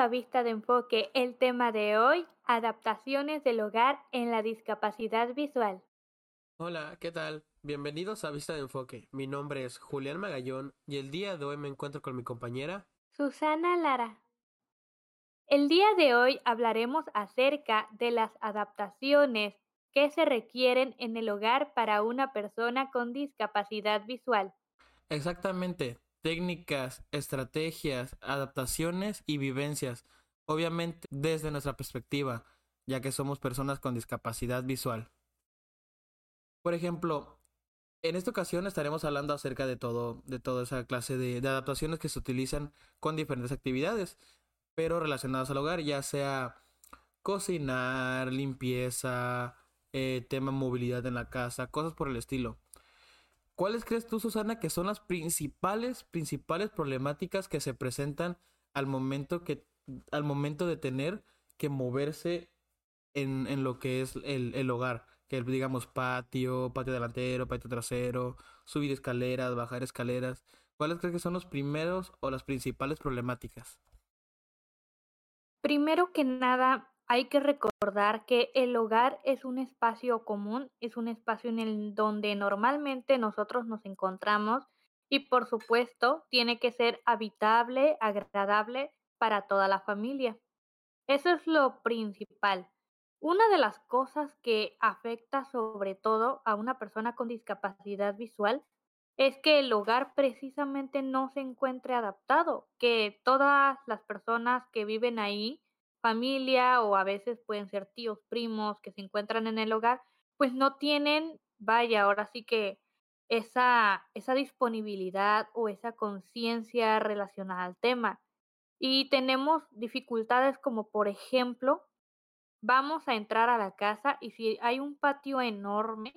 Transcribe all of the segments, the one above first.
A Vista de Enfoque. El tema de hoy, adaptaciones del hogar en la discapacidad visual. Hola, ¿qué tal? Bienvenidos a Vista de Enfoque. Mi nombre es Julián Magallón y el día de hoy me encuentro con mi compañera Susana Lara. El día de hoy hablaremos acerca de las adaptaciones que se requieren en el hogar para una persona con discapacidad visual. Exactamente, técnicas, estrategias, adaptaciones y vivencias, obviamente desde nuestra perspectiva, ya que somos personas con discapacidad visual. Por ejemplo, en esta ocasión estaremos hablando acerca de todo, de toda esa clase de, adaptaciones que se utilizan con diferentes actividades, pero relacionadas al hogar, ya sea cocinar, limpieza, eh, tema movilidad en la casa, cosas por el estilo. ¿Cuáles crees tú, Susana, que son las principales, principales problemáticas que se presentan al momento, que, al momento de tener que moverse en, en lo que es el, el hogar? Que digamos patio, patio delantero, patio trasero, subir escaleras, bajar escaleras. ¿Cuáles crees que son los primeros o las principales problemáticas? Primero que nada, hay que recordar que el hogar es un espacio común, es un espacio en el donde normalmente nosotros nos encontramos y por supuesto tiene que ser habitable, agradable para toda la familia. Eso es lo principal. Una de las cosas que afecta sobre todo a una persona con discapacidad visual es que el hogar precisamente no se encuentre adaptado, que todas las personas que viven ahí familia o a veces pueden ser tíos, primos que se encuentran en el hogar, pues no tienen, vaya, ahora sí que esa, esa disponibilidad o esa conciencia relacionada al tema. Y tenemos dificultades como, por ejemplo, vamos a entrar a la casa y si hay un patio enorme,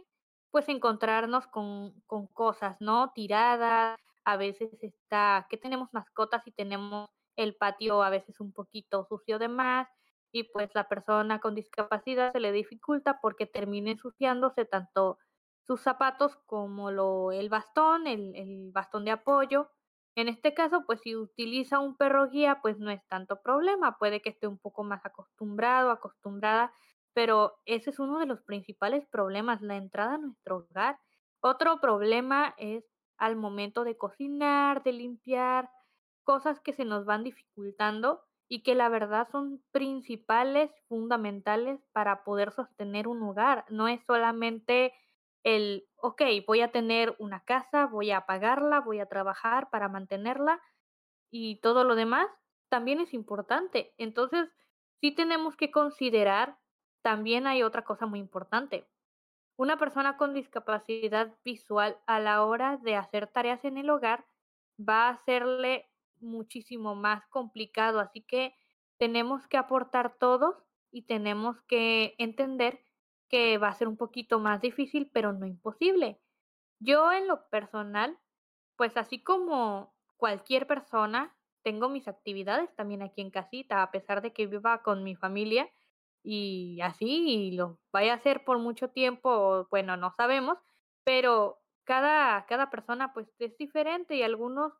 pues encontrarnos con, con cosas, ¿no? Tiradas, a veces está, que tenemos mascotas y tenemos el patio a veces un poquito sucio de más y pues la persona con discapacidad se le dificulta porque termina ensuciándose tanto sus zapatos como lo, el bastón, el, el bastón de apoyo. En este caso, pues si utiliza un perro guía, pues no es tanto problema, puede que esté un poco más acostumbrado, acostumbrada, pero ese es uno de los principales problemas, la entrada a nuestro hogar. Otro problema es al momento de cocinar, de limpiar, cosas que se nos van dificultando y que la verdad son principales, fundamentales para poder sostener un hogar. No es solamente el, ok, voy a tener una casa, voy a pagarla, voy a trabajar para mantenerla y todo lo demás también es importante. Entonces, sí tenemos que considerar, también hay otra cosa muy importante. Una persona con discapacidad visual a la hora de hacer tareas en el hogar va a hacerle muchísimo más complicado, así que tenemos que aportar todos y tenemos que entender que va a ser un poquito más difícil, pero no imposible. Yo en lo personal, pues así como cualquier persona, tengo mis actividades también aquí en casita, a pesar de que viva con mi familia y así lo vaya a hacer por mucho tiempo, bueno, no sabemos, pero cada, cada persona pues es diferente y algunos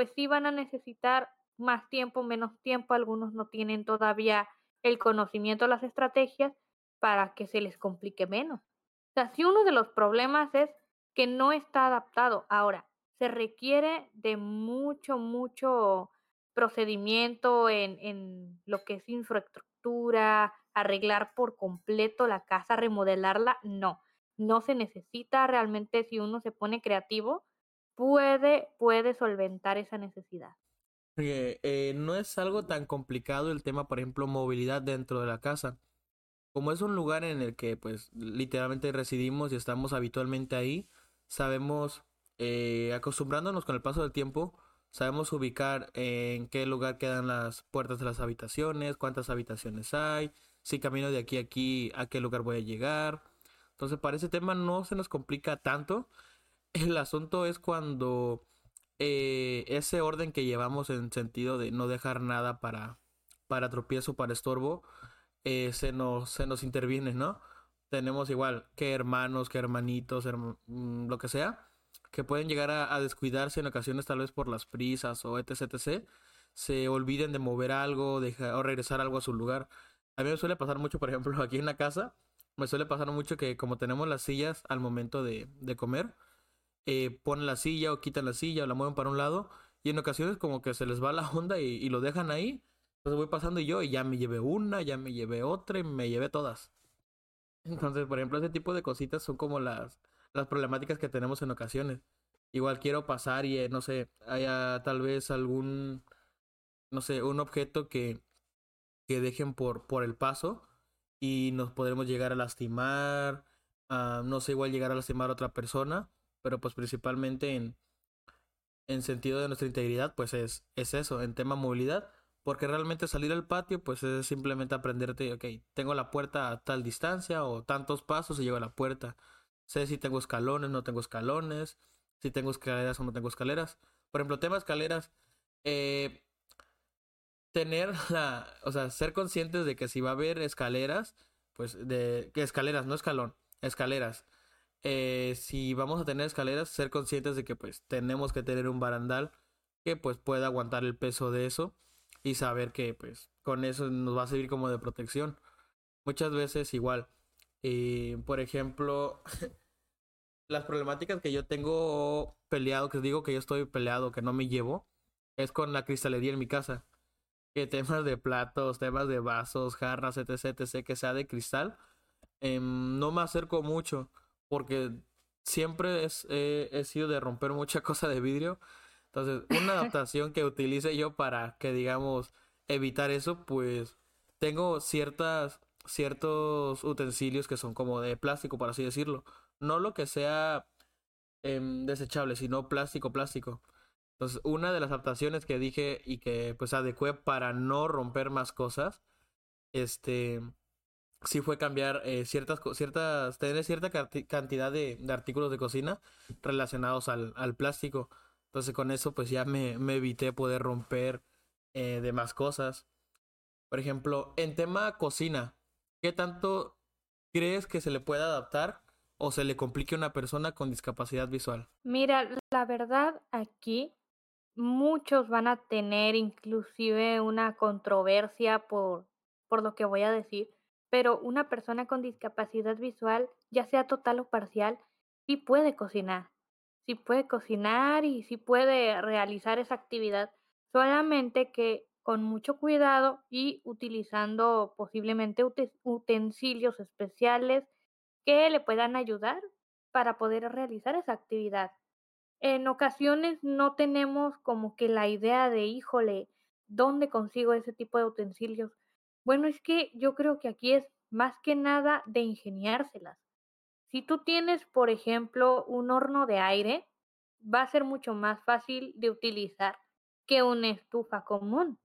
pues sí van a necesitar más tiempo, menos tiempo, algunos no tienen todavía el conocimiento, las estrategias para que se les complique menos. O sea, si uno de los problemas es que no está adaptado. Ahora, se requiere de mucho, mucho procedimiento en, en lo que es infraestructura, arreglar por completo la casa, remodelarla, no. No se necesita realmente si uno se pone creativo, puede, puede solventar esa necesidad. Eh, no es algo tan complicado el tema, por ejemplo, movilidad dentro de la casa. Como es un lugar en el que, pues, literalmente residimos y estamos habitualmente ahí, sabemos, eh, acostumbrándonos con el paso del tiempo, sabemos ubicar en qué lugar quedan las puertas de las habitaciones, cuántas habitaciones hay, si camino de aquí a aquí, a qué lugar voy a llegar. Entonces, para ese tema no se nos complica tanto el asunto es cuando eh, ese orden que llevamos en sentido de no dejar nada para, para tropiezo, para estorbo, eh, se, nos, se nos interviene, ¿no? Tenemos igual que hermanos, que hermanitos, mm, lo que sea, que pueden llegar a, descuidarse en ocasiones tal vez por las prisas o etc, etc. se olviden de mover algo dejar, o regresar algo a su lugar. A mí me suele pasar mucho, por ejemplo, aquí en la casa, me suele pasar mucho que como tenemos las sillas al momento de, de comer, eh, ponen la silla o quitan la silla o la mueven para un lado y en ocasiones como que se les va la onda y, y lo dejan ahí. Entonces voy pasando yo y ya me llevé una, ya me llevé otra y me llevé todas. Entonces, por ejemplo, ese tipo de cositas son como las, las problemáticas que tenemos en ocasiones. Igual quiero pasar y, eh, no sé, haya tal vez algún, no sé, un objeto que, que dejen por, por el paso y nos podremos llegar a lastimar, no sé, igual llegar a lastimar a otra persona, pero pues principalmente en, en sentido de nuestra integridad, pues es, es eso, en tema movilidad, porque realmente salir al patio, pues es simplemente aprenderte, ok, tengo la puerta a tal distancia o tantos pasos y llego a la puerta. Sé si tengo escalones, no tengo escalones, si tengo escaleras o no tengo escaleras. Por ejemplo, tema escaleras, eh, tener la, o sea, ser conscientes de que si va a haber escaleras, pues de que escaleras, no escalón, escaleras. Eh, si vamos a tener escaleras, ser conscientes de que pues tenemos que tener un barandal que pues pueda aguantar el peso de eso y saber que pues con eso nos va a servir como de protección. Muchas veces igual, eh, por ejemplo, las problemáticas que yo tengo peleado, que digo que yo estoy peleado, que no me llevo, es con la cristalería en mi casa que temas de platos, temas de vasos, jarras, etc, etc, que sea de cristal, em, no me acerco mucho porque siempre es, he sido de romper mucha cosa de vidrio. Entonces, una adaptación que utilice yo para que, digamos, evitar eso, pues tengo ciertas, ciertos utensilios que son como de plástico, por así decirlo. No lo que sea em, desechable, sino plástico, plástico. Entonces, una de las adaptaciones que dije y que pues adecué para no romper más cosas, este, sí fue cambiar eh, ciertas, ciertas, tener cierta cantidad de, de, artículos de cocina relacionados al, al, plástico. Entonces con eso pues ya me, me evité poder romper eh, de más cosas. Por ejemplo, en tema cocina, ¿qué tanto crees que se le puede adaptar o se le complique a una persona con discapacidad visual? Mira, la verdad aquí muchos van a tener inclusive una controversia por, por lo que voy a decir, pero una persona con discapacidad visual, ya sea total o parcial, sí puede cocinar, sí puede cocinar y sí puede realizar esa actividad, solamente que con mucho cuidado y utilizando posiblemente utensilios especiales que le puedan ayudar para poder realizar esa actividad en ocasiones no tenemos como que la idea de, híjole, ¿dónde consigo ese tipo de utensilios? Bueno, es que yo creo que aquí es más que nada de ingeniárselas. Si tú tienes, por ejemplo, un horno de aire, va a ser mucho más fácil de utilizar que una estufa común.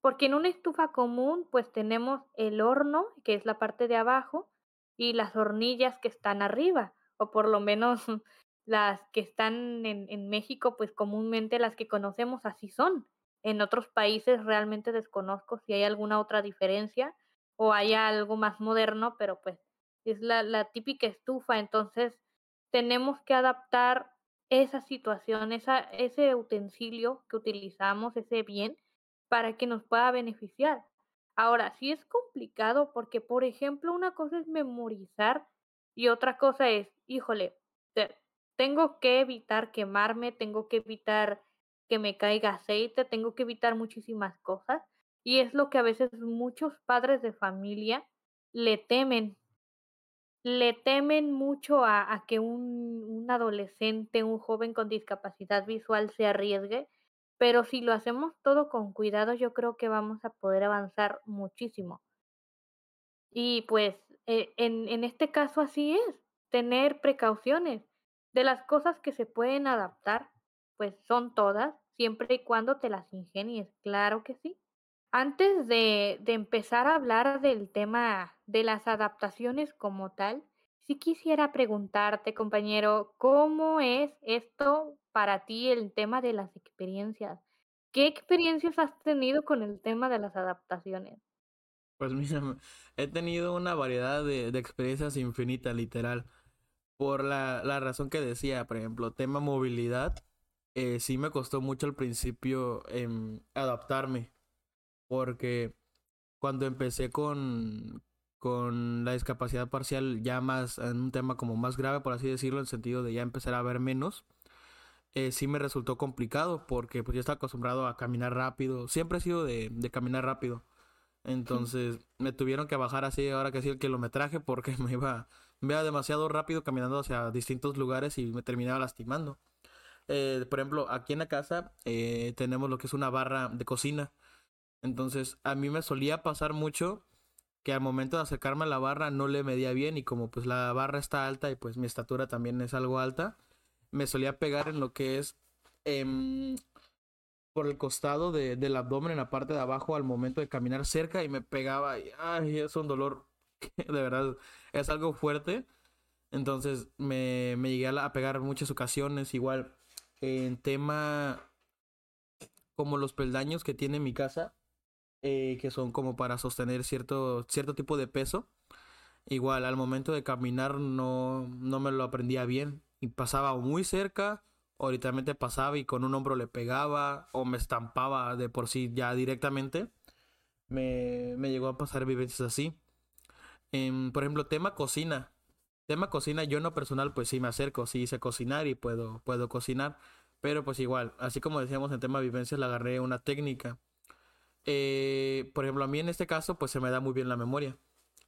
Porque en una estufa común, pues tenemos el horno, que es la parte de abajo, y las hornillas que están arriba, o por lo menos las que están en, México, pues comúnmente las que conocemos así son. En otros países realmente desconozco si hay alguna otra diferencia o hay algo más moderno, pero pues es la, la típica estufa. Entonces tenemos que adaptar esa situación, esa, ese utensilio que utilizamos, ese bien, para que nos pueda beneficiar. Ahora, sí es complicado porque, por ejemplo, una cosa es memorizar y otra cosa es, híjole, tengo que evitar quemarme, tengo que evitar que me caiga aceite, tengo que evitar muchísimas cosas. Y es lo que a veces muchos padres de familia le temen. Le temen mucho a, que un, un adolescente, un joven con discapacidad visual se arriesgue, pero si lo hacemos todo con cuidado, yo creo que vamos a poder avanzar muchísimo. Y pues eh, en, en este caso así es, tener precauciones. De las cosas que se pueden adaptar, pues son todas, siempre y cuando te las ingenies, claro que sí. Antes de, de empezar a hablar del tema de las adaptaciones como tal, sí quisiera preguntarte, compañero, ¿cómo es esto para ti el tema de las experiencias? ¿Qué experiencias has tenido con el tema de las adaptaciones? Pues mira, he tenido una variedad de, de experiencias infinitas, literal por la, la razón que decía, por ejemplo, tema movilidad. Eh, sí me costó mucho al principio em, adaptarme, porque cuando empecé con, con la discapacidad parcial ya más en un tema como más grave, por así decirlo, en el sentido de ya empezar a ver menos, eh, sí me resultó complicado porque pues yo estaba acostumbrado a caminar rápido, siempre he sido de, de caminar rápido. Entonces me tuvieron que bajar así ahora que sí el kilometraje porque me iba, me iba demasiado rápido caminando hacia distintos lugares y me terminaba lastimando. Eh, por ejemplo, aquí en la casa eh, tenemos lo que es una barra de cocina. Entonces a mí me solía pasar mucho que al momento de acercarme a la barra no le medía bien y como pues la barra está alta y pues mi estatura también es algo alta, me solía pegar en lo que es em, por el costado de, del abdomen en la parte de abajo al momento de caminar cerca y me pegaba y ay, es un dolor que de verdad es algo fuerte. Entonces me, me llegué a, pegar muchas ocasiones, igual en tema como los peldaños que tiene mi casa, eh, que son como para sostener cierto, cierto tipo de peso. Igual al momento de caminar no, no me lo aprendía bien y pasaba muy cerca o literalmente pasaba y con un hombro le pegaba o me estampaba de por sí ya directamente. Me, me llegó a pasar vivencias así. por ejemplo, tema cocina. Tema cocina, yo no personal, pues sí me acerco, sí sé cocinar y puedo, puedo cocinar. Pero pues igual, así como decíamos en tema vivencias, le agarré una técnica. Eh, por ejemplo, a mí en este caso, pues se me da muy bien la memoria.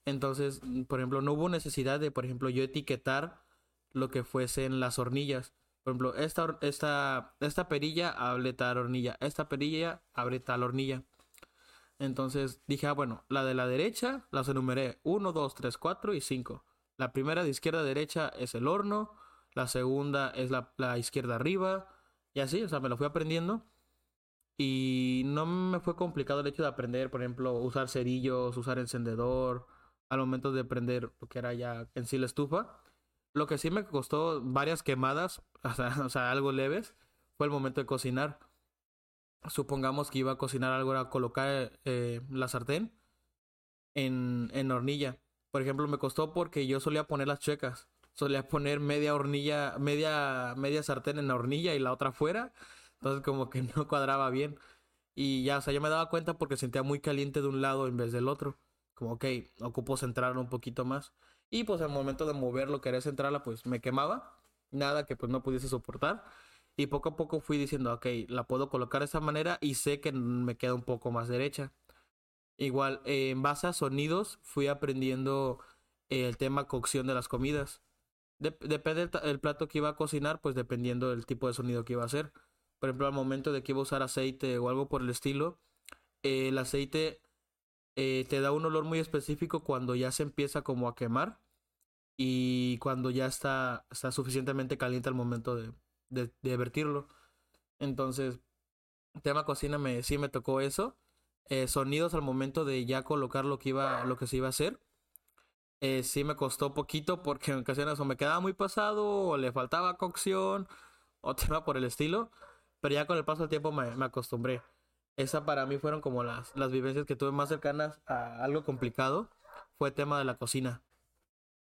Entonces, por ejemplo, no hubo necesidad de, por ejemplo, yo etiquetar lo que fuesen las hornillas. Por ejemplo, esta, esta, esta perilla abre tal hornilla, esta perilla abre tal hornilla. Entonces dije, ah, bueno, la de la derecha las enumeré 1, 2, 3, 4 y 5. La primera de izquierda a derecha es el horno, la segunda es la, izquierda arriba, y así, o sea, me lo fui aprendiendo. Y no me fue complicado el hecho de aprender, por ejemplo, usar cerillos, usar encendedor, al momento de prender lo que era ya en sí la estufa. Lo que sí me costó varias quemadas, o sea, algo leves, fue el momento de cocinar. Supongamos que iba a cocinar algo, era colocar eh, la sartén en, en hornilla. Por ejemplo, me costó porque yo solía poner las checas. Solía poner media hornilla, media, media sartén en la hornilla y la otra fuera. Entonces como que no cuadraba bien. Y ya, o sea, yo me daba cuenta porque sentía muy caliente de un lado en vez del otro. Como, ok, ocupo centrarlo un poquito más. Y pues al momento de moverlo, querer centrarla, pues me quemaba. Nada que pues no pudiese soportar. Y poco a poco fui diciendo, ok, la puedo colocar de esa manera y sé que me queda un poco más derecha. Igual, en base a sonidos, fui aprendiendo el tema cocción de las comidas. depende del plato que iba a cocinar, pues dependiendo del tipo de sonido que iba a hacer. Por ejemplo, al momento de que iba a usar aceite o algo por el estilo, el aceite eh, te da un olor muy específico cuando ya se empieza como a quemar y cuando ya está, está suficientemente caliente al momento de, de, vertirlo. Entonces, tema cocina me, sí me tocó eso. Eh, sonidos al momento de ya colocar lo que iba, lo que se iba a hacer. Eh, sí me costó poquito porque en ocasiones o me quedaba muy pasado o le faltaba cocción o tema por el estilo. Pero ya con el paso del tiempo me, me acostumbré. Esa para mí fueron como las, las vivencias que tuve más cercanas a algo complicado. Fue tema de la cocina.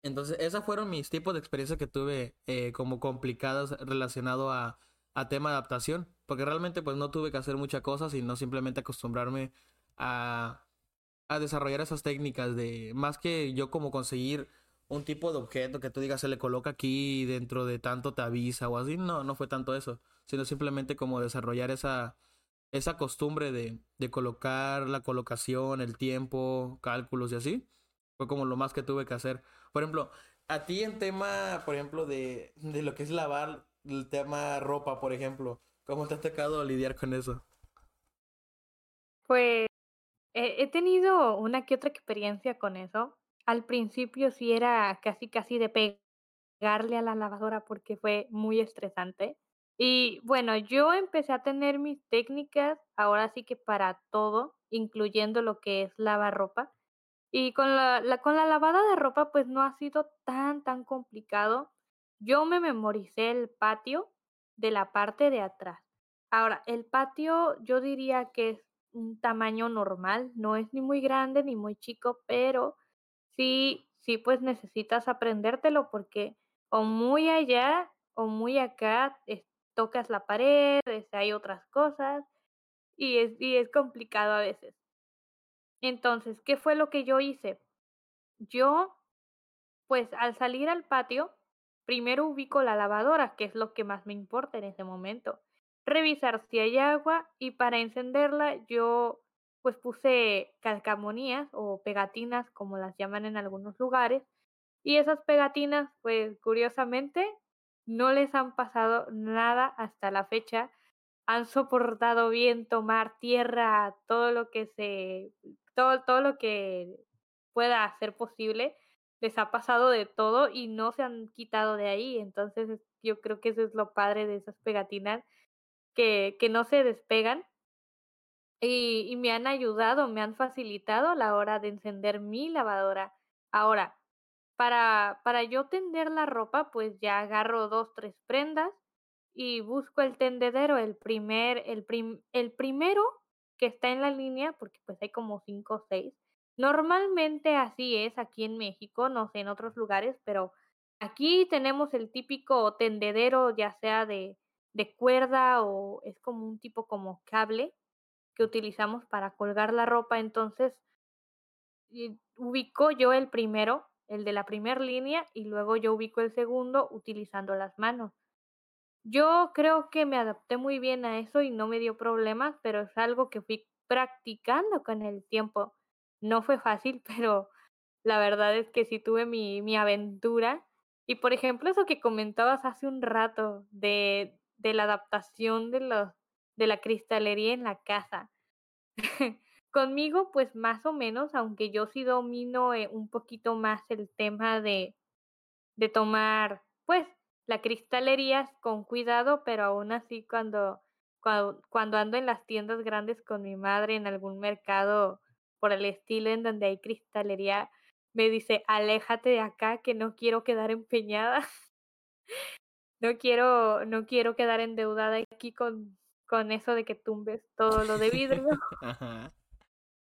Entonces, esas fueron mis tipos de experiencias que tuve eh, como complicadas relacionado a, a tema adaptación. Porque realmente pues no tuve que hacer muchas cosas, sino simplemente acostumbrarme a, a desarrollar esas técnicas de más que yo como conseguir un tipo de objeto que tú digas se le coloca aquí dentro de tanto te avisa o así, no, no fue tanto eso, sino simplemente como desarrollar esa, esa costumbre de, de colocar la colocación, el tiempo, cálculos y así, fue como lo más que tuve que hacer. Por ejemplo, a ti en tema, por ejemplo, de, de lo que es lavar, el tema ropa, por ejemplo, ¿cómo te ha tocado lidiar con eso? Pues he tenido una que otra experiencia con eso. Al principio sí era casi casi de pegarle a la lavadora porque fue muy estresante. Y bueno, yo empecé a tener mis técnicas, ahora sí que para todo, incluyendo lo que es lavar ropa. Y con la, con la lavada de ropa, pues no ha sido tan, tan complicado. Yo me memoricé el patio de la parte de atrás. Ahora, el patio yo diría que es un tamaño normal, no es ni muy grande ni muy chico, pero sí, sí, pues necesitas aprendértelo porque o muy allá o muy acá tocas la pared, hay otras cosas y es, y es complicado a veces. Entonces, ¿qué fue lo que yo hice? Yo, pues al salir al patio, primero ubico la lavadora, que es lo que más me importa en ese momento. Revisar si hay agua y para encenderla yo pues puse calcamonías o pegatinas, como las llaman en algunos lugares, y esas pegatinas, pues curiosamente, no les han pasado nada hasta la fecha. Han soportado viento, mar, tierra, todo lo que se, todo, todo lo que pueda ser posible. Les ha pasado de todo y no se han quitado de ahí. Entonces yo creo que eso es lo padre de esas pegatinas, que, que no se despegan y, y me han ayudado, me han facilitado la hora de encender mi lavadora. Ahora, para, para yo tender la ropa, pues ya agarro dos, tres prendas y busco el tendedero, el primer, el, prim, el primero que está en la línea, porque pues hay como cinco o seis. Normalmente así es aquí en México, no sé en otros lugares, pero aquí tenemos el típico tendedero, ya sea de, de cuerda o es como un tipo como cable que utilizamos para colgar la ropa. Entonces, ubico yo el primero, el de la primera línea, y luego yo ubico el segundo utilizando las manos. Yo creo que me adapté muy bien a eso y no me dio problemas, pero es algo que fui practicando con el tiempo. No fue fácil, pero la verdad es que sí tuve mi, mi aventura. Y por ejemplo, eso que comentabas hace un rato de, de la adaptación de, los, de la cristalería en la casa. Conmigo, pues más o menos, aunque yo sí domino eh, un poquito más el tema de, de tomar, pues, la cristalería con cuidado, pero aún así cuando, cuando, cuando ando en las tiendas grandes con mi madre en algún mercado por el estilo en donde hay cristalería, me dice, aléjate de acá que no quiero quedar empeñada. no quiero, no quiero quedar endeudada aquí con, con eso de que tumbes todo lo de vidrio.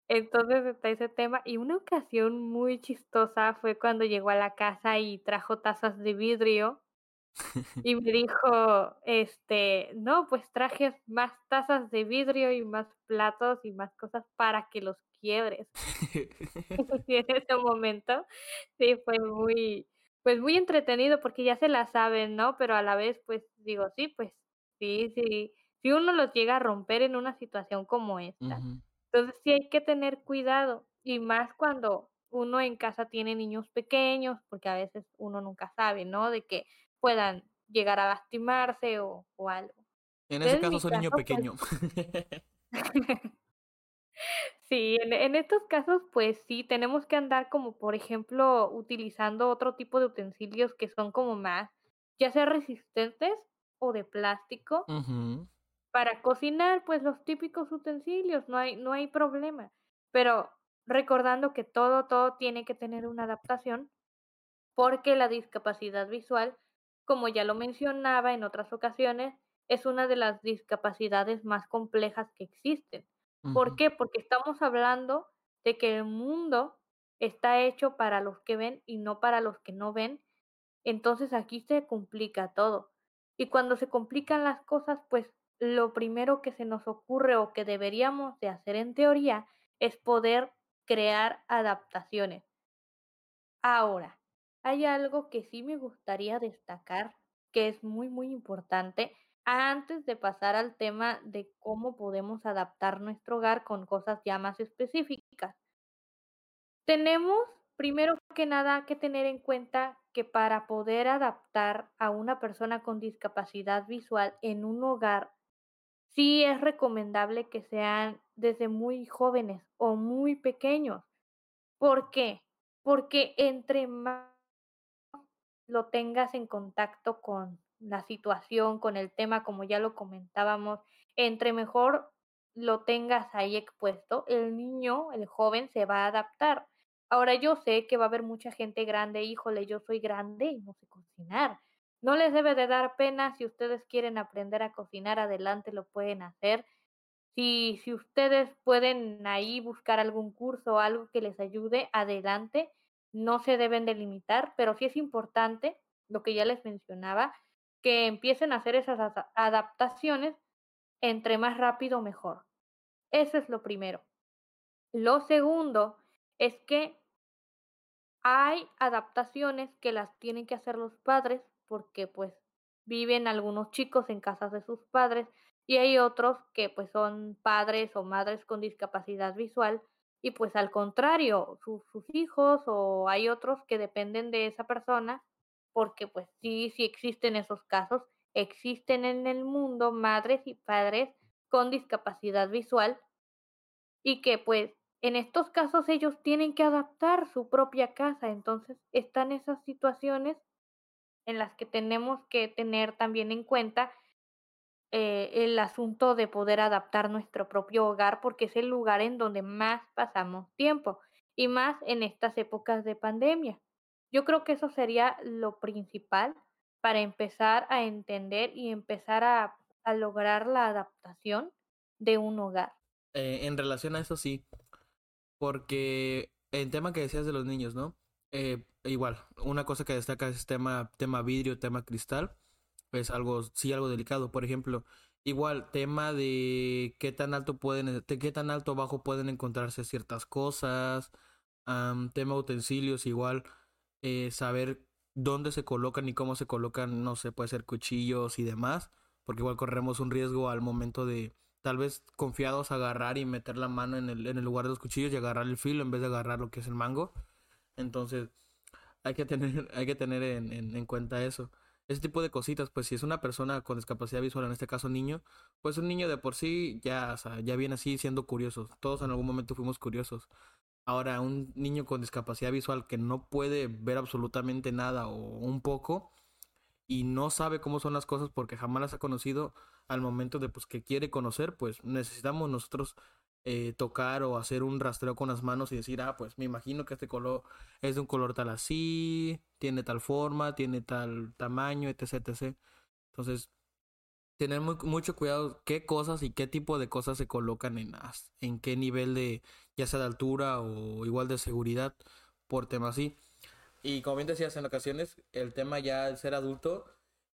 Entonces está ese tema. Y una ocasión muy chistosa fue cuando llegó a la casa y trajo tazas de vidrio. Y me dijo, este, no, pues traje más tazas de vidrio y más platos y más cosas para que los quiebres. y en ese momento, sí, fue muy, pues muy entretenido porque ya se la saben, ¿no? Pero a la vez, pues digo, sí, pues sí, sí, si uno los llega a romper en una situación como esta. Entonces sí hay que tener cuidado y más cuando uno en casa tiene niños pequeños, porque a veces uno nunca sabe, ¿no? De que puedan llegar a lastimarse o, o algo. En ese caso, soy niño pues pequeño. sí, en, en estos casos, pues sí, tenemos que andar como, por ejemplo, utilizando otro tipo de utensilios que son como más, ya sea resistentes o de plástico, para cocinar, pues los típicos utensilios, no hay, no hay problema. Pero recordando que todo, todo tiene que tener una adaptación, porque la discapacidad visual, como ya lo mencionaba en otras ocasiones, es una de las discapacidades más complejas que existen. ¿Por qué? Porque estamos hablando de que el mundo está hecho para los que ven y no para los que no ven. Entonces aquí se complica todo. Y cuando se complican las cosas, pues lo primero que se nos ocurre o que deberíamos de hacer en teoría es poder crear adaptaciones. Ahora, hay algo que sí me gustaría destacar que es muy, muy importante antes de pasar al tema de cómo podemos adaptar nuestro hogar con cosas ya más específicas. Tenemos, primero que nada, que tener en cuenta que para poder adaptar a una persona con discapacidad visual en un hogar sí es recomendable que sean desde muy jóvenes o muy pequeños. ¿Por qué? Porque entre más lo tengas en contacto con la situación, con el tema, como ya lo comentábamos, entre mejor lo tengas ahí expuesto, el niño, el joven se va a adaptar. Ahora yo sé que va a haber mucha gente grande, híjole, yo soy grande y no sé cocinar. No les debe de dar pena si ustedes quieren aprender a cocinar, adelante lo pueden hacer. Si, si ustedes pueden ahí buscar algún curso o algo que les ayude, adelante. No se deben de limitar, pero sí es importante, lo que ya les mencionaba, que empiecen a hacer esas adaptaciones, entre más rápido mejor. Eso es lo primero. Lo segundo es que hay adaptaciones que las tienen que hacer los padres porque pues viven algunos chicos en casas de sus padres y hay otros que pues son padres o madres con discapacidad visual y pues al contrario, sus hijos o hay otros que dependen de esa persona porque pues sí, sí existen esos casos, existen en el mundo madres y padres con discapacidad visual y que pues en estos casos ellos tienen que adaptar su propia casa, entonces están esas situaciones en las que tenemos que tener también en cuenta eh, el asunto de poder adaptar nuestro propio hogar porque es el lugar en donde más pasamos tiempo y más en estas épocas de pandemia. Yo creo que eso sería lo principal para empezar a entender y empezar a, a lograr la adaptación de un hogar. Eh, en relación a eso sí, porque el tema que decías de los niños, ¿no? Eh, igual, una cosa que destaca es tema, tema vidrio, tema cristal, es algo, sí, algo delicado. Por ejemplo, igual, tema de qué tan alto pueden, qué tan alto o bajo pueden encontrarse ciertas cosas, tema utensilios, igual, eh, saber dónde se colocan y cómo se colocan, no sé, puede ser cuchillos y demás, porque igual corremos un riesgo al momento de tal vez confiados agarrar y meter la mano en el, en el lugar de los cuchillos y agarrar el filo en vez de agarrar lo que es el mango. Entonces, hay que tener, hay que tener en, en, cuenta eso. Ese tipo de cositas, pues si es una persona con discapacidad visual, en este caso niño, pues un niño de por sí ya, ya viene así siendo curioso. Todos en algún momento fuimos curiosos. Ahora, un niño con discapacidad visual que no puede ver absolutamente nada o un poco y no sabe cómo son las cosas porque jamás las ha conocido al momento de pues que quiere conocer, pues necesitamos nosotros eh, tocar o hacer un rastreo con las manos y decir, ah, pues me imagino que este color es de un color tal así, tiene tal forma, tiene tal tamaño, etc. etc. Entonces, tener mucho cuidado qué cosas y qué tipo de cosas se colocan en, en qué nivel de, ya sea de altura o igual de seguridad, por tema así. Y como bien decías en ocasiones, el tema ya de ser adulto,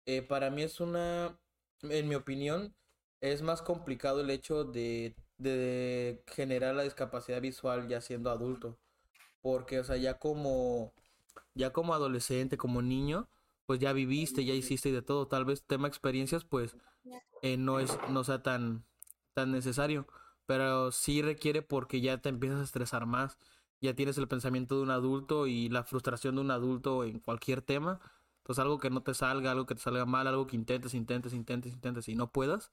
eh, para mí es una, en mi opinión, es más complicado el hecho de de generar la discapacidad visual ya siendo adulto. Porque, o sea, ya como, ya como adolescente, como niño, pues ya viviste, ya hiciste y de todo. Tal vez tema experiencias, pues eh, no es, no sea tan, tan necesario. Pero sí requiere porque ya te empiezas a estresar más. Ya tienes el pensamiento de un adulto y la frustración de un adulto en cualquier tema. Entonces algo que no te salga, algo que te salga mal, algo que intentes, intentes, intentes, intentes y no puedas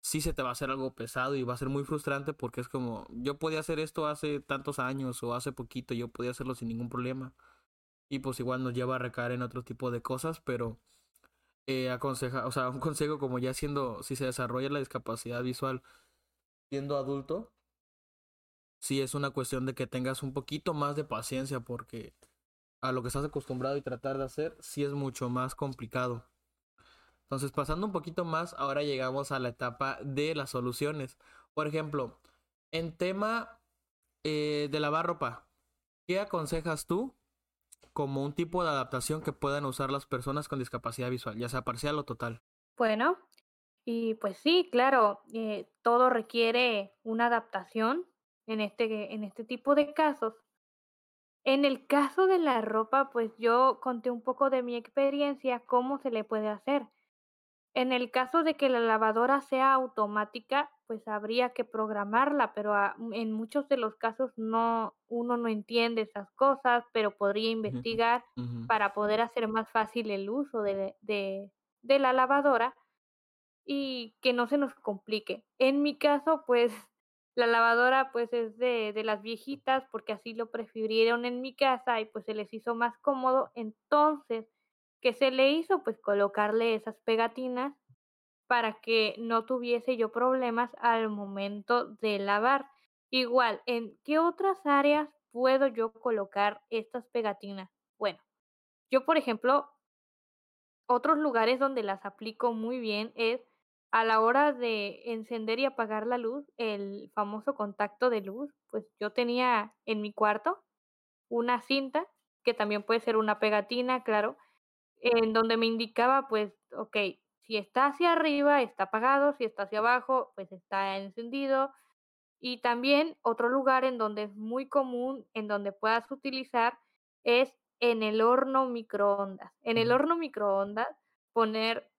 sí se te va a hacer algo pesado y va a ser muy frustrante porque es como, yo podía hacer esto hace tantos años o hace poquito, yo podía hacerlo sin ningún problema. Y pues igual nos lleva a recaer en otro tipo de cosas, pero eh, aconseja, o sea, un consejo como ya siendo, si se desarrolla la discapacidad visual siendo adulto, sí es una cuestión de que tengas un poquito más de paciencia porque a lo que estás acostumbrado y tratar de hacer, sí es mucho más complicado. Entonces, pasando un poquito más, ahora llegamos a la etapa de las soluciones. Por ejemplo, en tema eh, de lavar ropa, ¿qué aconsejas tú como un tipo de adaptación que puedan usar las personas con discapacidad visual, ya sea parcial o total? Bueno, y pues sí, claro, eh, todo requiere una adaptación en este, en este tipo de casos. En el caso de la ropa, pues yo conté un poco de mi experiencia, cómo se le puede hacer. En el caso de que la lavadora sea automática, pues habría que programarla, pero en muchos de los casos no, uno no entiende esas cosas, pero podría investigar para poder hacer más fácil el uso de, de, de la lavadora y que no se nos complique. En mi caso, pues la lavadora pues es de, de, las viejitas porque así lo prefirieron en mi casa y pues se les hizo más cómodo. Entonces, ¿Qué se le hizo? Pues colocarle esas pegatinas para que no tuviese yo problemas al momento de lavar. Igual, ¿en qué otras áreas puedo yo colocar estas pegatinas? Bueno, yo por ejemplo, otros lugares donde las aplico muy bien es a la hora de encender y apagar la luz, el famoso contacto de luz, pues yo tenía en mi cuarto una cinta, que también puede ser una pegatina, claro, en donde me indicaba, pues, ok, si está hacia arriba, está apagado, si está hacia abajo, pues está encendido. Y también otro lugar en donde es muy común, en donde puedas utilizar, es en el horno microondas. En el horno microondas, poner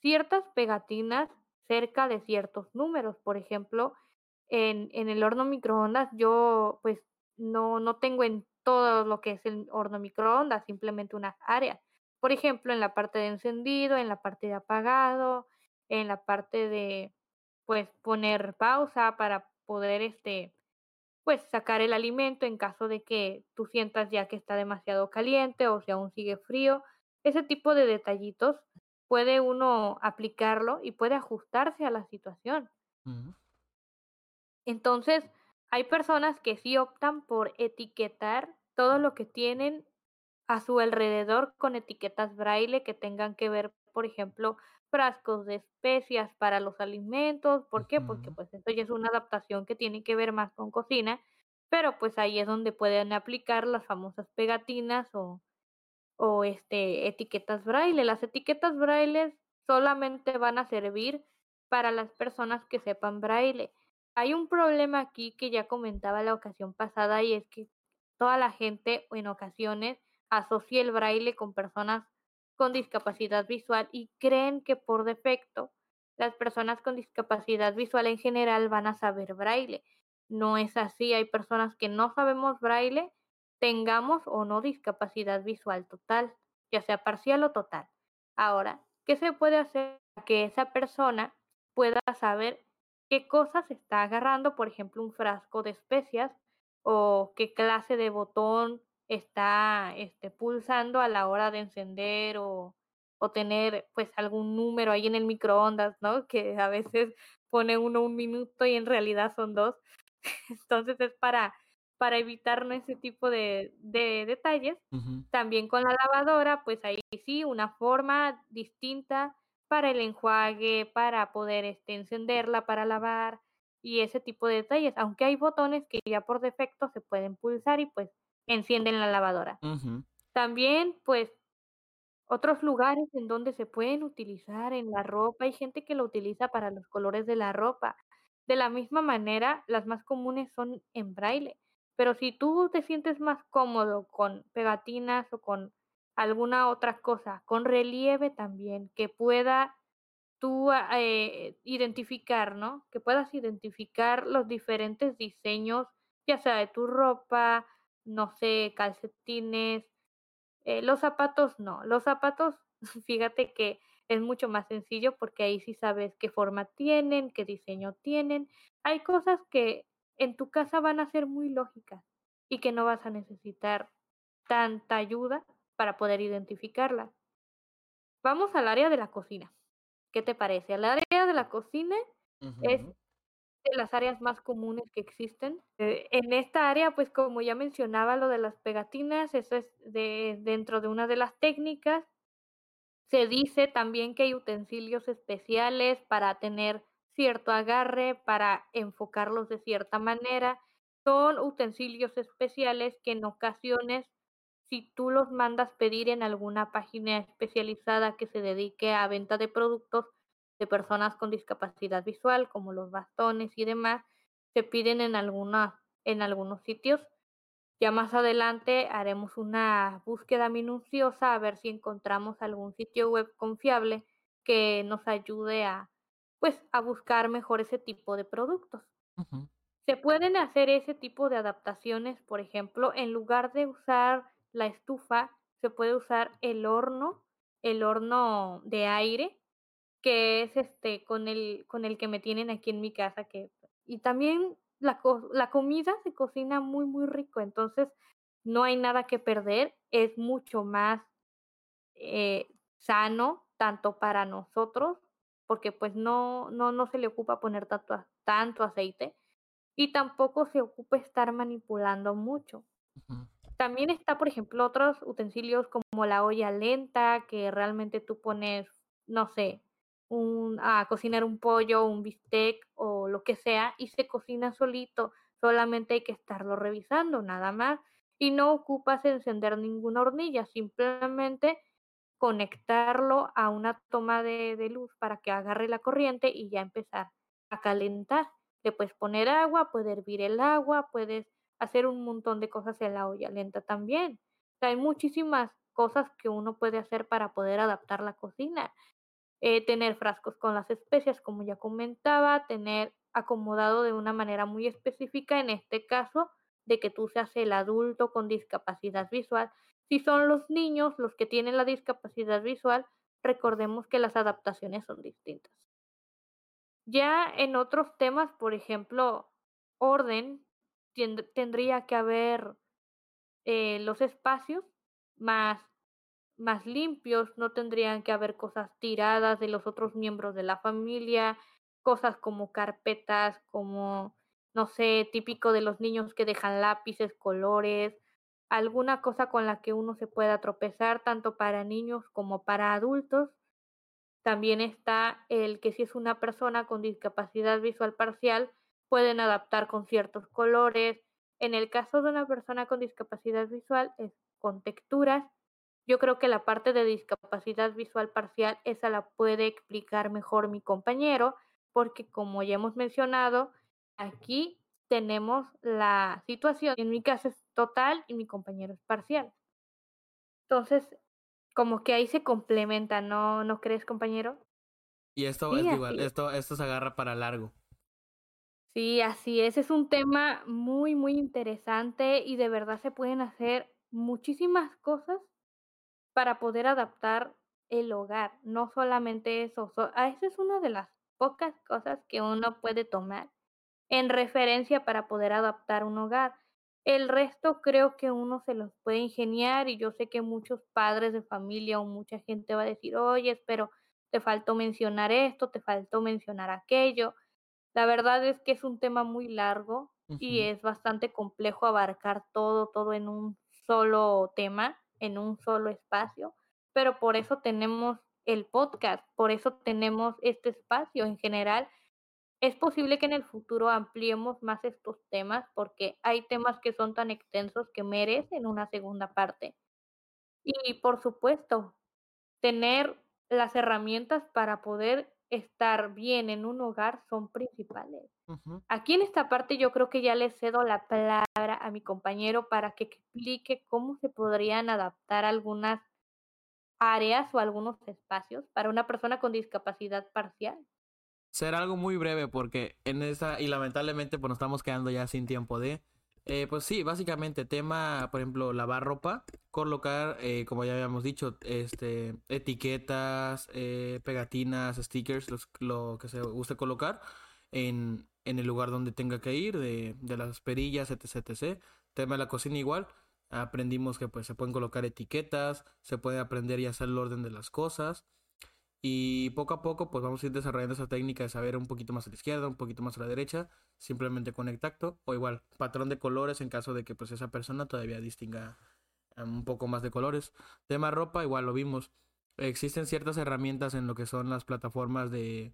ciertas pegatinas cerca de ciertos números. Por ejemplo, en, en el horno microondas yo pues no, no tengo en todo lo que es el horno microondas, simplemente unas áreas. Por ejemplo, en la parte de encendido, en la parte de apagado, en la parte de pues poner pausa para poder este pues sacar el alimento en caso de que tú sientas ya que está demasiado caliente o si aún sigue frío. Ese tipo de detallitos puede uno aplicarlo y puede ajustarse a la situación. Entonces, hay personas que sí optan por etiquetar todo lo que tienen a su alrededor con etiquetas braille que tengan que ver, por ejemplo, frascos de especias para los alimentos. ¿Por qué? Porque pues esto ya es una adaptación que tiene que ver más con cocina, pero pues ahí es donde pueden aplicar las famosas pegatinas o, o este, etiquetas braille. Las etiquetas braille solamente van a servir para las personas que sepan braille. Hay un problema aquí que ya comentaba la ocasión pasada y es que toda la gente en ocasiones asocia el braille con personas con discapacidad visual y creen que por defecto las personas con discapacidad visual en general van a saber braille. No es así, hay personas que no sabemos braille, tengamos o no discapacidad visual total, ya sea parcial o total. Ahora, ¿qué se puede hacer para que esa persona pueda saber qué cosas está agarrando, por ejemplo, un frasco de especias o qué clase de botón está este, pulsando a la hora de encender o, o tener pues algún número ahí en el microondas, ¿no? Que a veces pone uno un minuto y en realidad son dos. Entonces es para, para evitar ese tipo de, de detalles. También con la lavadora, pues ahí sí, una forma distinta para el enjuague, para poder este, encenderla, para lavar y ese tipo de detalles. Aunque hay botones que ya por defecto se pueden pulsar y pues encienden la lavadora. También, pues, otros lugares en donde se pueden utilizar en la ropa, hay gente que lo utiliza para los colores de la ropa. De la misma manera, las más comunes son en braille. Pero si tú te sientes más cómodo con pegatinas o con alguna otra cosa, con relieve también, que pueda tú eh, identificar, ¿no? Que puedas identificar los diferentes diseños, ya sea de tu ropa, no sé, calcetines. Eh, los zapatos no, los zapatos, fíjate que es mucho más sencillo porque ahí sí sabes qué forma tienen, qué diseño tienen. Hay cosas que en tu casa van a ser muy lógicas y que no vas a necesitar tanta ayuda para poder identificarlas. Vamos al área de la cocina. ¿Qué te parece? El área de la cocina es de las áreas más comunes que existen. Eh, en esta área, pues como ya mencionaba lo de las pegatinas, eso es de, dentro de una de las técnicas. Se dice también que hay utensilios especiales para tener cierto agarre, para enfocarlos de cierta manera. Son utensilios especiales que en ocasiones, si tú los mandas pedir en alguna página especializada que se dedique a venta de productos, de personas con discapacidad visual, como los bastones y demás, se piden en, alguna, en algunos sitios. Ya más adelante haremos una búsqueda minuciosa a ver si encontramos algún sitio web confiable que nos ayude a, pues, a buscar mejor ese tipo de productos. Se pueden hacer ese tipo de adaptaciones, por ejemplo, en lugar de usar la estufa, se puede usar el horno, el horno de aire, que es este con el con el que me tienen aquí en mi casa que y también la la comida se cocina muy muy rico, entonces no hay nada que perder, es mucho más eh, sano tanto para nosotros porque pues no no no se le ocupa poner tanto tanto aceite y tampoco se ocupa estar manipulando mucho. También está, por ejemplo, otros utensilios como la olla lenta, que realmente tú pones, no sé, un, a cocinar un pollo, un bistec o lo que sea y se cocina solito. Solamente hay que estarlo revisando, nada más. Y no ocupas encender ninguna hornilla, simplemente conectarlo a una toma de, de luz para que agarre la corriente y ya empezar a calentar. Le puedes poner agua, puedes hervir el agua, puedes hacer un montón de cosas en la olla lenta también. Hay muchísimas cosas que uno puede hacer para poder adaptar la cocina. Eh, tener frascos con las especias, como ya comentaba, tener acomodado de una manera muy específica, en este caso, de que tú seas el adulto con discapacidad visual. Si son los niños los que tienen la discapacidad visual, recordemos que las adaptaciones son distintas. Ya en otros temas, por ejemplo, orden, tendría que haber eh, los espacios más, más limpios, no tendrían que haber cosas tiradas de los otros miembros de la familia, cosas como carpetas, como, no sé, típico de los niños que dejan lápices, colores, alguna cosa con la que uno se pueda tropezar, tanto para niños como para adultos. También está el que si es una persona con discapacidad visual parcial, pueden adaptar con ciertos colores. En el caso de una persona con discapacidad visual es con texturas. Yo creo que la parte de discapacidad visual parcial, esa la puede explicar mejor mi compañero, porque como ya hemos mencionado, aquí tenemos la situación. En mi caso es total y mi compañero es parcial. Entonces, como que ahí se complementa, ¿no, ¿no crees, compañero? Y esto es igual, esto, esto se agarra para largo. Sí, así es. Es un tema muy, muy interesante y de verdad se pueden hacer muchísimas cosas para poder adaptar el hogar. No solamente eso. a esa es una de las pocas cosas que uno puede tomar en referencia para poder adaptar un hogar. El resto creo que uno se los puede ingeniar y yo sé que muchos padres de familia o mucha gente va a decir, oye, pero te faltó mencionar esto, te faltó mencionar aquello. La verdad es que es un tema muy largo y es bastante complejo abarcar todo, todo en un solo tema, en un solo espacio, pero por eso tenemos el podcast, por eso tenemos este espacio en general. Es posible que en el futuro ampliemos más estos temas porque hay temas que son tan extensos que merecen una segunda parte. Y por supuesto, tener las herramientas para poder estar bien en un hogar son principales. Aquí en esta parte yo creo que ya le cedo la palabra a mi compañero para que explique cómo se podrían adaptar algunas áreas o algunos espacios para una persona con discapacidad parcial. Será algo muy breve porque en esa, y lamentablemente pues nos estamos quedando ya sin tiempo de, eh, pues sí, básicamente tema, por ejemplo, lavar ropa, colocar, eh, como ya habíamos dicho, este, etiquetas, eh, pegatinas, stickers, lo que se guste colocar en, en el lugar donde tenga que ir, de, de las perillas, etc, etc. Tema de la cocina igual, aprendimos que pues se pueden colocar etiquetas, se puede aprender y hacer el orden de las cosas. Y poco a poco, pues vamos a ir desarrollando esa técnica de saber un poquito más a la izquierda, un poquito más a la derecha, simplemente con el tacto, o igual, patrón de colores en caso de que pues esa persona todavía distinga um, un poco más de colores. Tema ropa, igual lo vimos. Existen ciertas herramientas en lo que son las plataformas de,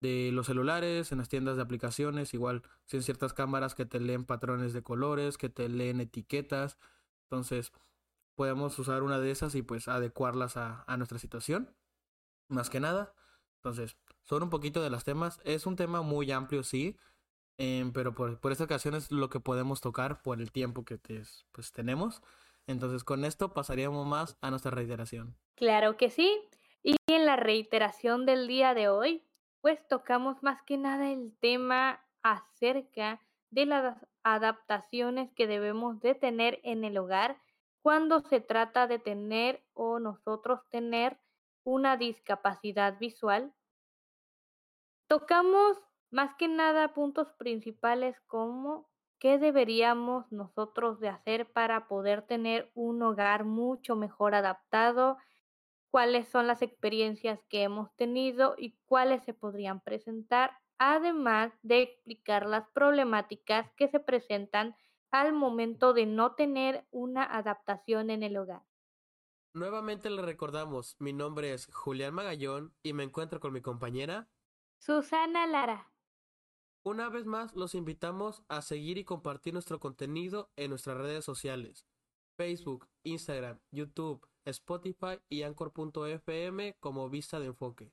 de los celulares, en las tiendas de aplicaciones, igual, sin ciertas cámaras que te leen patrones de colores, que te leen etiquetas. Entonces, podemos usar una de esas y pues adecuarlas a nuestra situación más que nada. Entonces, son un poquito de los temas. Es un tema muy amplio, sí, em, pero por, por, esta ocasión es lo que podemos tocar por el tiempo que pues, tenemos. Entonces, con esto pasaríamos más a nuestra reiteración. Claro que sí. Y en la reiteración del día de hoy, pues tocamos más que nada el tema acerca de las adaptaciones que debemos de tener en el hogar cuando se trata de tener o nosotros tener una discapacidad visual, tocamos más que nada puntos principales como qué deberíamos nosotros de hacer para poder tener un hogar mucho mejor adaptado, cuáles son las experiencias que hemos tenido y cuáles se podrían presentar, además de explicar las problemáticas que se presentan al momento de no tener una adaptación en el hogar. Nuevamente le recordamos, mi nombre es Julián Magallón y me encuentro con mi compañera Susana Lara. Una vez más los invitamos a seguir y compartir nuestro contenido en nuestras redes sociales, Facebook, Instagram, YouTube, Spotify y Anchor.fm como Vista de Enfoque.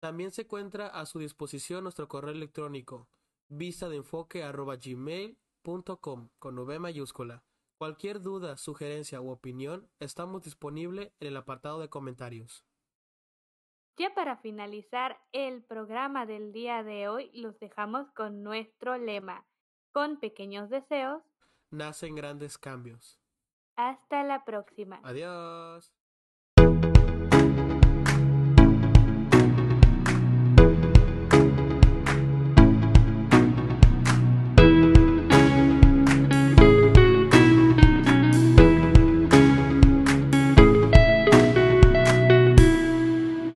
También se encuentra a su disposición nuestro correo electrónico vistadenfoque.gmail.com con V mayúscula. Cualquier duda, sugerencia u opinión, estamos disponibles en el apartado de comentarios. Ya para finalizar el programa del día de hoy, los dejamos con nuestro lema. Con pequeños deseos, nacen grandes cambios. Hasta la próxima. Adiós.